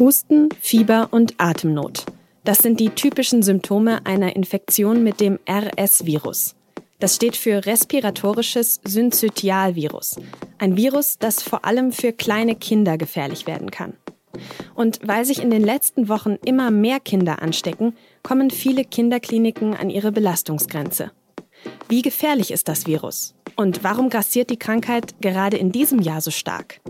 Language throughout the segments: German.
Husten, Fieber und Atemnot. Das sind die typischen Symptome einer Infektion mit dem RS-Virus. Das steht für respiratorisches Synzytialvirus, ein Virus, das vor allem für kleine Kinder gefährlich werden kann. Und weil sich in den letzten Wochen immer mehr Kinder anstecken, kommen viele Kinderkliniken an ihre Belastungsgrenze. Wie gefährlich ist das Virus? Und warum grassiert die Krankheit gerade in diesem Jahr so stark?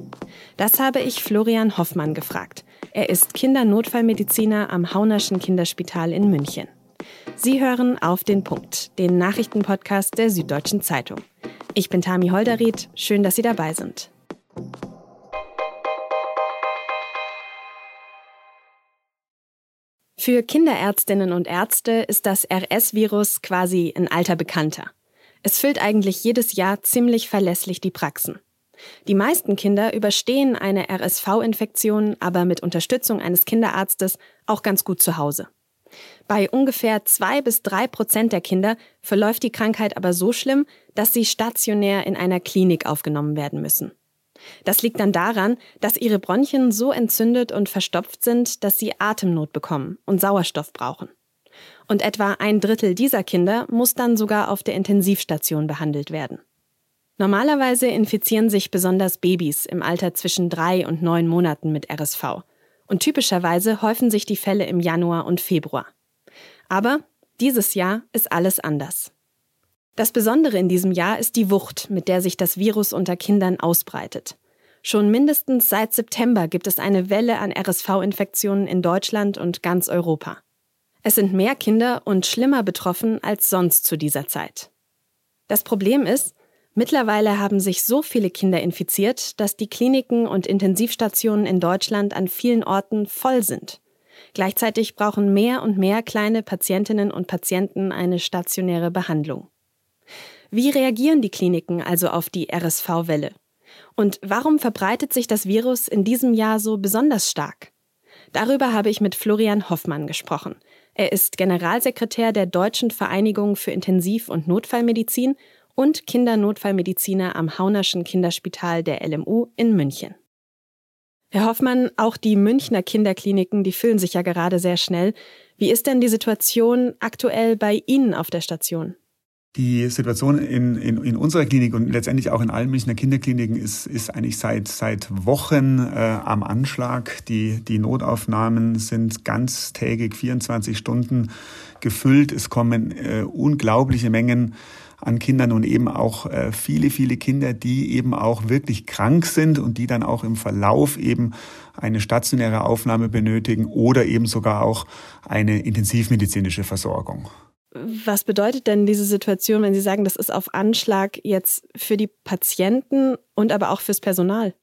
Das habe ich Florian Hoffmann gefragt. Er ist Kindernotfallmediziner am Haunerschen Kinderspital in München. Sie hören auf den Punkt, den Nachrichtenpodcast der Süddeutschen Zeitung. Ich bin Tami Holderried. Schön, dass Sie dabei sind. Für Kinderärztinnen und Ärzte ist das RS-Virus quasi ein alter Bekannter. Es füllt eigentlich jedes Jahr ziemlich verlässlich die Praxen. Die meisten Kinder überstehen eine RSV-Infektion aber mit Unterstützung eines Kinderarztes auch ganz gut zu Hause. Bei ungefähr zwei bis drei Prozent der Kinder verläuft die Krankheit aber so schlimm, dass sie stationär in einer Klinik aufgenommen werden müssen. Das liegt dann daran, dass ihre Bronchien so entzündet und verstopft sind, dass sie Atemnot bekommen und Sauerstoff brauchen. Und etwa ein Drittel dieser Kinder muss dann sogar auf der Intensivstation behandelt werden. Normalerweise infizieren sich besonders Babys im Alter zwischen drei und neun Monaten mit RSV. Und typischerweise häufen sich die Fälle im Januar und Februar. Aber dieses Jahr ist alles anders. Das Besondere in diesem Jahr ist die Wucht, mit der sich das Virus unter Kindern ausbreitet. Schon mindestens seit September gibt es eine Welle an RSV-Infektionen in Deutschland und ganz Europa. Es sind mehr Kinder und schlimmer betroffen als sonst zu dieser Zeit. Das Problem ist, mittlerweile haben sich so viele Kinder infiziert, dass die Kliniken und Intensivstationen in Deutschland an vielen Orten voll sind. Gleichzeitig brauchen mehr und mehr kleine Patientinnen und Patienten eine stationäre Behandlung. Wie reagieren die Kliniken also auf die RSV-Welle? Und warum verbreitet sich das Virus in diesem Jahr so besonders stark? Darüber habe ich mit Florian Hoffmann gesprochen. Er ist Generalsekretär der Deutschen Vereinigung für Intensiv- und Notfallmedizin und Kindernotfallmediziner am Haunerschen Kinderspital der LMU in München. Herr Hoffmann, auch die Münchner Kinderkliniken, die füllen sich ja gerade sehr schnell. Wie ist denn die Situation aktuell bei Ihnen auf der Station? Die Situation in, in, in unserer Klinik und letztendlich auch in allen Münchner Kinderkliniken ist, ist eigentlich seit, seit Wochen äh, am Anschlag. Die, die Notaufnahmen sind ganztägig 24 Stunden gefüllt. Es kommen äh, unglaubliche Mengen an Kindern und eben auch äh, viele, viele Kinder, die eben auch wirklich krank sind und die dann auch im Verlauf eben eine stationäre Aufnahme benötigen oder eben sogar auch eine intensivmedizinische Versorgung. Was bedeutet denn diese Situation, wenn Sie sagen, das ist auf Anschlag jetzt für die Patienten und aber auch fürs Personal?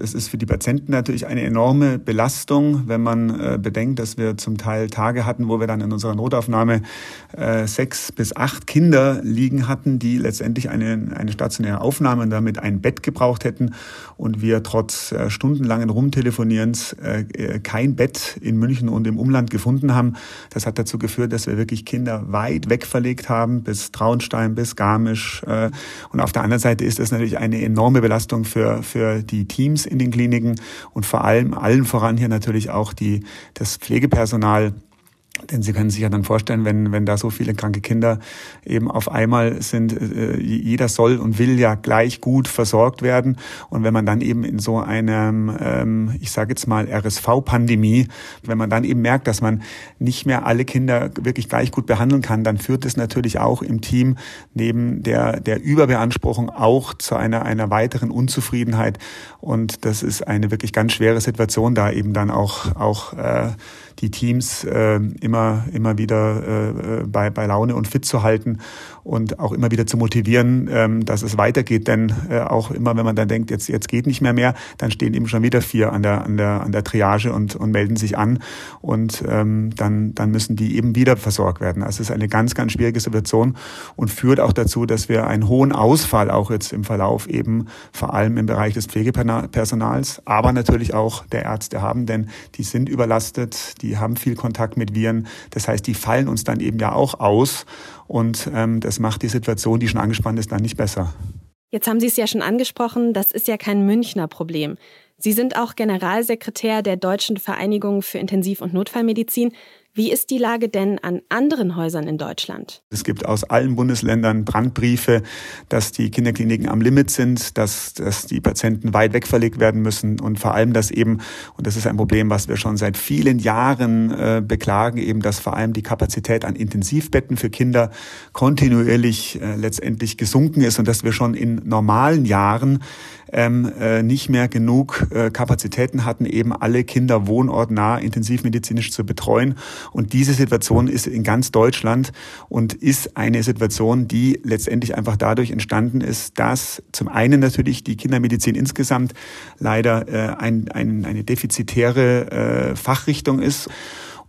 Es ist für die Patienten natürlich eine enorme Belastung, wenn man äh, bedenkt, dass wir zum Teil Tage hatten, wo wir dann in unserer Notaufnahme äh, sechs bis acht Kinder liegen hatten, die letztendlich eine, eine stationäre Aufnahme und damit ein Bett gebraucht hätten und wir trotz äh, stundenlangen Rumtelefonierens äh, äh, kein Bett in München und im Umland gefunden haben. Das hat dazu geführt, dass wir wirklich Kinder weit weg verlegt haben, bis Traunstein, bis Garmisch. Äh, und auf der anderen Seite ist das natürlich eine enorme Belastung für, für die Teams in den Kliniken und vor allem allen voran hier natürlich auch die, das Pflegepersonal denn Sie können sich ja dann vorstellen, wenn, wenn da so viele kranke Kinder eben auf einmal sind, äh, jeder soll und will ja gleich gut versorgt werden. Und wenn man dann eben in so einem, ähm, ich sage jetzt mal, RSV-Pandemie, wenn man dann eben merkt, dass man nicht mehr alle Kinder wirklich gleich gut behandeln kann, dann führt es natürlich auch im Team neben der, der Überbeanspruchung auch zu einer, einer weiteren Unzufriedenheit. Und das ist eine wirklich ganz schwere Situation, da eben dann auch, auch äh, die Teams äh, immer, immer wieder äh, bei, bei Laune und fit zu halten und auch immer wieder zu motivieren, ähm, dass es weitergeht. Denn äh, auch immer, wenn man dann denkt, jetzt, jetzt geht nicht mehr mehr, dann stehen eben schon wieder vier an der, an der, an der Triage und, und melden sich an und ähm, dann, dann müssen die eben wieder versorgt werden. Also es ist eine ganz, ganz schwierige Situation und führt auch dazu, dass wir einen hohen Ausfall auch jetzt im Verlauf eben vor allem im Bereich des Pflegepersonals, aber natürlich auch der Ärzte haben, denn die sind überlastet, die haben viel Kontakt mit Viren. Das heißt, die fallen uns dann eben ja auch aus und ähm, das macht die Situation, die schon angespannt ist, dann nicht besser. Jetzt haben Sie es ja schon angesprochen, das ist ja kein Münchner Problem. Sie sind auch Generalsekretär der Deutschen Vereinigung für Intensiv- und Notfallmedizin. Wie ist die Lage denn an anderen Häusern in Deutschland? Es gibt aus allen Bundesländern Brandbriefe, dass die Kinderkliniken am Limit sind, dass, dass die Patienten weit weg verlegt werden müssen und vor allem, dass eben, und das ist ein Problem, was wir schon seit vielen Jahren äh, beklagen, eben, dass vor allem die Kapazität an Intensivbetten für Kinder kontinuierlich äh, letztendlich gesunken ist und dass wir schon in normalen Jahren ähm, äh, nicht mehr genug äh, Kapazitäten hatten, eben alle Kinder wohnortnah intensivmedizinisch zu betreuen. Und diese Situation ist in ganz Deutschland und ist eine Situation, die letztendlich einfach dadurch entstanden ist, dass zum einen natürlich die Kindermedizin insgesamt leider äh, ein, ein, eine defizitäre äh, Fachrichtung ist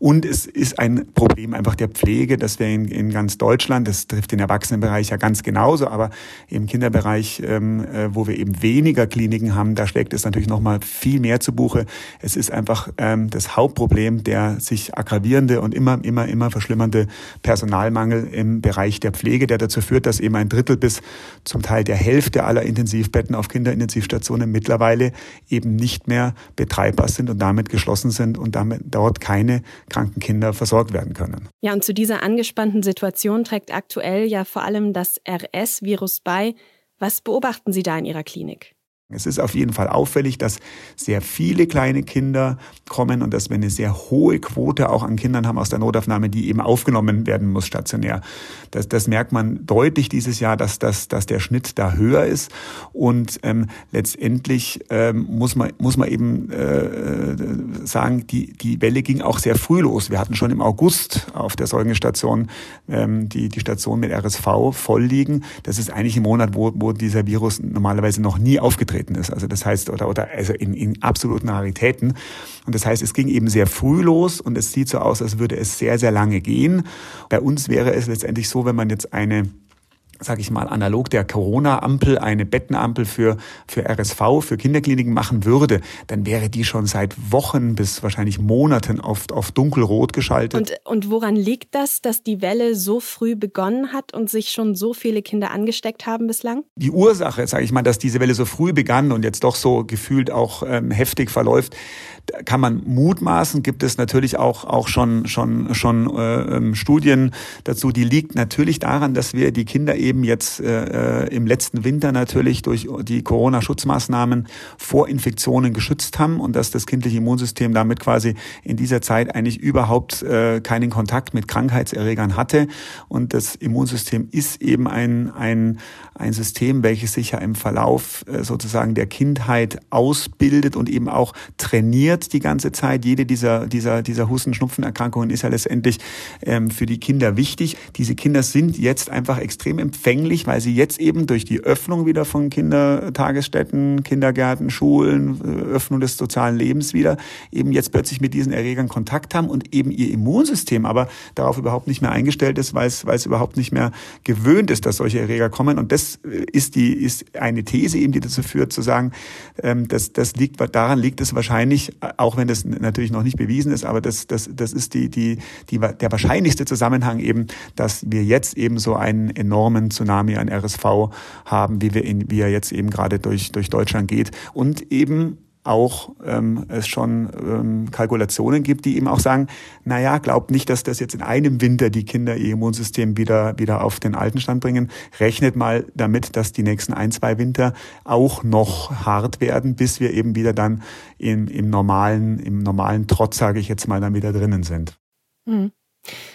und es ist ein Problem einfach der Pflege, dass wir in, in ganz Deutschland, das trifft den Erwachsenenbereich ja ganz genauso, aber im Kinderbereich, ähm, äh, wo wir eben weniger Kliniken haben, da schlägt es natürlich noch mal viel mehr zu Buche. Es ist einfach ähm, das Hauptproblem, der sich aggravierende und immer, immer, immer verschlimmernde Personalmangel im Bereich der Pflege, der dazu führt, dass eben ein Drittel bis zum Teil der Hälfte aller Intensivbetten auf Kinderintensivstationen mittlerweile eben nicht mehr betreibbar sind und damit geschlossen sind und damit dort keine kranken Kinder versorgt werden können. Ja, und zu dieser angespannten Situation trägt aktuell ja vor allem das RS-Virus bei. Was beobachten Sie da in Ihrer Klinik? Es ist auf jeden Fall auffällig, dass sehr viele kleine Kinder kommen und dass wir eine sehr hohe Quote auch an Kindern haben aus der Notaufnahme, die eben aufgenommen werden muss stationär. Das, das merkt man deutlich dieses Jahr, dass, dass, dass der Schnitt da höher ist. Und ähm, letztendlich ähm, muss, man, muss man eben äh, sagen, die, die Welle ging auch sehr früh los. Wir hatten schon im August auf der Säugenstation ähm, die, die Station mit RSV voll liegen. Das ist eigentlich ein Monat, wo, wo dieser Virus normalerweise noch nie aufgetreten aufgetreten ist. Also das heißt, oder, oder also in, in absoluten Raritäten. Und das heißt, es ging eben sehr früh los und es sieht so aus, als würde es sehr, sehr lange gehen. Bei uns wäre es letztendlich so, wenn man jetzt eine sage ich mal, analog der Corona-Ampel eine Bettenampel für, für RSV, für Kinderkliniken machen würde, dann wäre die schon seit Wochen bis wahrscheinlich Monaten auf, auf dunkelrot geschaltet. Und, und woran liegt das, dass die Welle so früh begonnen hat und sich schon so viele Kinder angesteckt haben bislang? Die Ursache, sage ich mal, dass diese Welle so früh begann und jetzt doch so gefühlt auch ähm, heftig verläuft, kann man mutmaßen, gibt es natürlich auch, auch schon, schon, schon äh, ähm, Studien dazu, die liegt natürlich daran, dass wir die Kinder eben jetzt äh, äh, im letzten Winter natürlich durch die Corona-Schutzmaßnahmen vor Infektionen geschützt haben und dass das kindliche Immunsystem damit quasi in dieser Zeit eigentlich überhaupt äh, keinen Kontakt mit Krankheitserregern hatte. Und das Immunsystem ist eben ein, ein, ein System, welches sich ja im Verlauf äh, sozusagen der Kindheit ausbildet und eben auch trainiert die ganze Zeit. Jede dieser, dieser, dieser Husten-Schnupfen-Erkrankungen ist ja letztendlich ähm, für die Kinder wichtig. Diese Kinder sind jetzt einfach extrem empfänglich, weil sie jetzt eben durch die Öffnung wieder von Kindertagesstätten, Kindergärten, Schulen, äh, Öffnung des sozialen Lebens wieder, eben jetzt plötzlich mit diesen Erregern Kontakt haben und eben ihr Immunsystem aber darauf überhaupt nicht mehr eingestellt ist, weil es, weil es überhaupt nicht mehr gewöhnt ist, dass solche Erreger kommen. Und das äh, ist die, ist eine These eben, die dazu führt, zu sagen, ähm, dass das liegt, daran liegt es wahrscheinlich auch wenn das natürlich noch nicht bewiesen ist, aber das, das, das ist die, die, die, der wahrscheinlichste Zusammenhang eben, dass wir jetzt eben so einen enormen Tsunami an RSV haben, wie wir ihn, wie er jetzt eben gerade durch, durch Deutschland geht. Und eben auch ähm, es schon ähm, Kalkulationen gibt, die eben auch sagen, naja, glaubt nicht, dass das jetzt in einem Winter die Kinder ihr Immunsystem wieder, wieder auf den alten Stand bringen. Rechnet mal damit, dass die nächsten ein, zwei Winter auch noch hart werden, bis wir eben wieder dann im, im normalen, im normalen Trotz, sage ich jetzt mal, dann wieder drinnen sind. Mhm.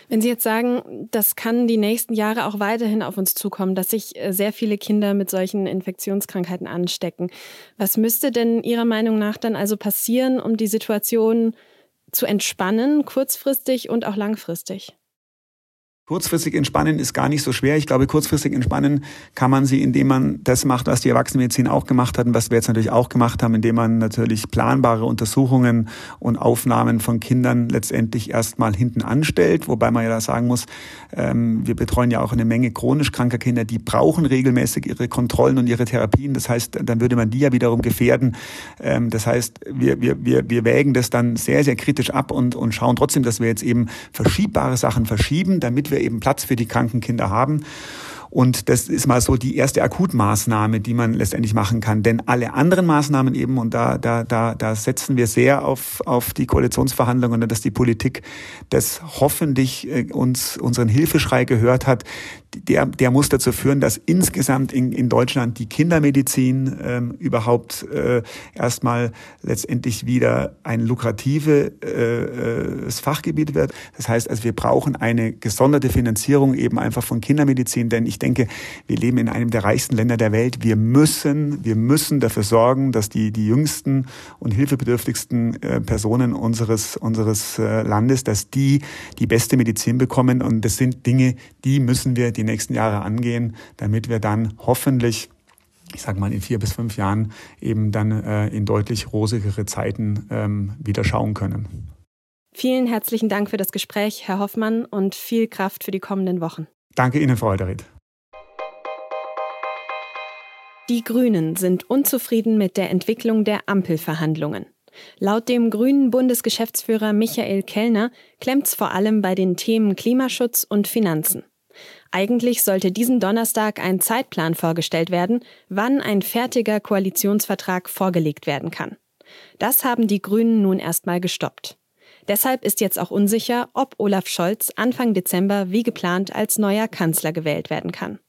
Wenn Sie jetzt sagen, das kann die nächsten Jahre auch weiterhin auf uns zukommen, dass sich äh, sehr viele Kinder mit solchen Infektionskrankheiten anstecken, was müsste denn Ihrer Meinung nach dann also passieren, um die Situation zu entspannen, kurzfristig und auch langfristig? Kurzfristig entspannen ist gar nicht so schwer. Ich glaube, kurzfristig entspannen kann man sie, indem man das macht, was die Erwachsenenmedizin auch gemacht hat und was wir jetzt natürlich auch gemacht haben, indem man natürlich planbare Untersuchungen und Aufnahmen von Kindern letztendlich erstmal hinten anstellt. Wobei man ja da sagen muss, ähm, wir betreuen ja auch eine Menge chronisch kranker Kinder, die brauchen regelmäßig ihre Kontrollen und ihre Therapien. Das heißt, dann würde man die ja wiederum gefährden. Ähm, das heißt, wir, wir, wir, wir wägen das dann sehr, sehr kritisch ab und, und schauen trotzdem, dass wir jetzt eben verschiebbare Sachen verschieben, damit wir wir eben Platz für die kranken Kinder haben. Und das ist mal so die erste Akutmaßnahme, die man letztendlich machen kann. Denn alle anderen Maßnahmen eben, und da, da, da, da setzen wir sehr auf, auf die Koalitionsverhandlungen dass die Politik das hoffentlich äh, uns unseren Hilfeschrei gehört hat, der, der muss dazu führen, dass insgesamt in, in Deutschland die Kindermedizin ähm, überhaupt äh, erstmal letztendlich wieder ein lukratives äh, äh Fachgebiet wird. Das heißt also, wir brauchen eine gesonderte Finanzierung eben einfach von Kindermedizin, denn ich denke, wir leben in einem der reichsten Länder der Welt. Wir müssen, wir müssen dafür sorgen, dass die, die jüngsten und hilfebedürftigsten äh, Personen unseres, unseres äh, Landes, dass die die beste Medizin bekommen. Und das sind Dinge, die müssen wir die nächsten Jahre angehen, damit wir dann hoffentlich ich sage mal, in vier bis fünf Jahren eben dann äh, in deutlich rosigere Zeiten ähm, wieder schauen können. Vielen herzlichen Dank für das Gespräch, Herr Hoffmann, und viel Kraft für die kommenden Wochen. Danke Ihnen, Frau Holderried. Die Grünen sind unzufrieden mit der Entwicklung der Ampelverhandlungen. Laut dem grünen Bundesgeschäftsführer Michael Kellner klemmt's vor allem bei den Themen Klimaschutz und Finanzen. Eigentlich sollte diesen Donnerstag ein Zeitplan vorgestellt werden, wann ein fertiger Koalitionsvertrag vorgelegt werden kann. Das haben die Grünen nun erstmal gestoppt. Deshalb ist jetzt auch unsicher, ob Olaf Scholz Anfang Dezember wie geplant als neuer Kanzler gewählt werden kann.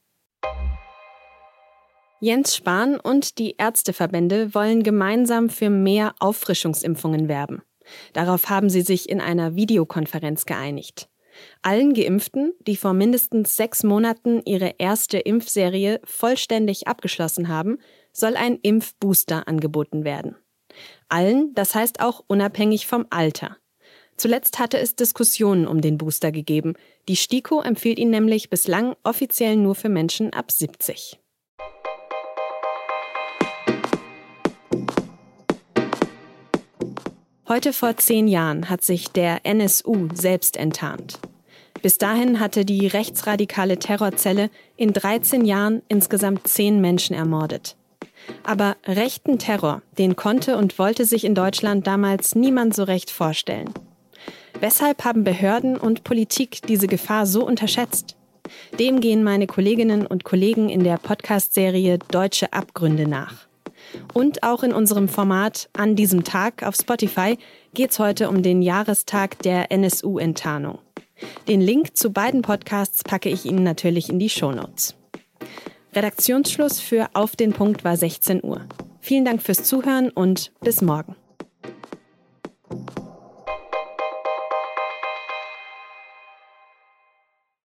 Jens Spahn und die Ärzteverbände wollen gemeinsam für mehr Auffrischungsimpfungen werben. Darauf haben sie sich in einer Videokonferenz geeinigt. Allen Geimpften, die vor mindestens sechs Monaten ihre erste Impfserie vollständig abgeschlossen haben, soll ein Impfbooster angeboten werden. Allen, das heißt auch unabhängig vom Alter. Zuletzt hatte es Diskussionen um den Booster gegeben. Die STIKO empfiehlt ihn nämlich bislang offiziell nur für Menschen ab 70. Heute vor zehn Jahren hat sich der NSU selbst enttarnt. Bis dahin hatte die rechtsradikale Terrorzelle in 13 Jahren insgesamt zehn Menschen ermordet. Aber rechten Terror, den konnte und wollte sich in Deutschland damals niemand so recht vorstellen. Weshalb haben Behörden und Politik diese Gefahr so unterschätzt? Dem gehen meine Kolleginnen und Kollegen in der Podcast-Serie Deutsche Abgründe nach. Und auch in unserem Format An diesem Tag auf Spotify geht es heute um den Jahrestag der NSU-Enttarnung. Den Link zu beiden Podcasts packe ich Ihnen natürlich in die Shownotes. Redaktionsschluss für Auf den Punkt war 16 Uhr. Vielen Dank fürs Zuhören und bis morgen.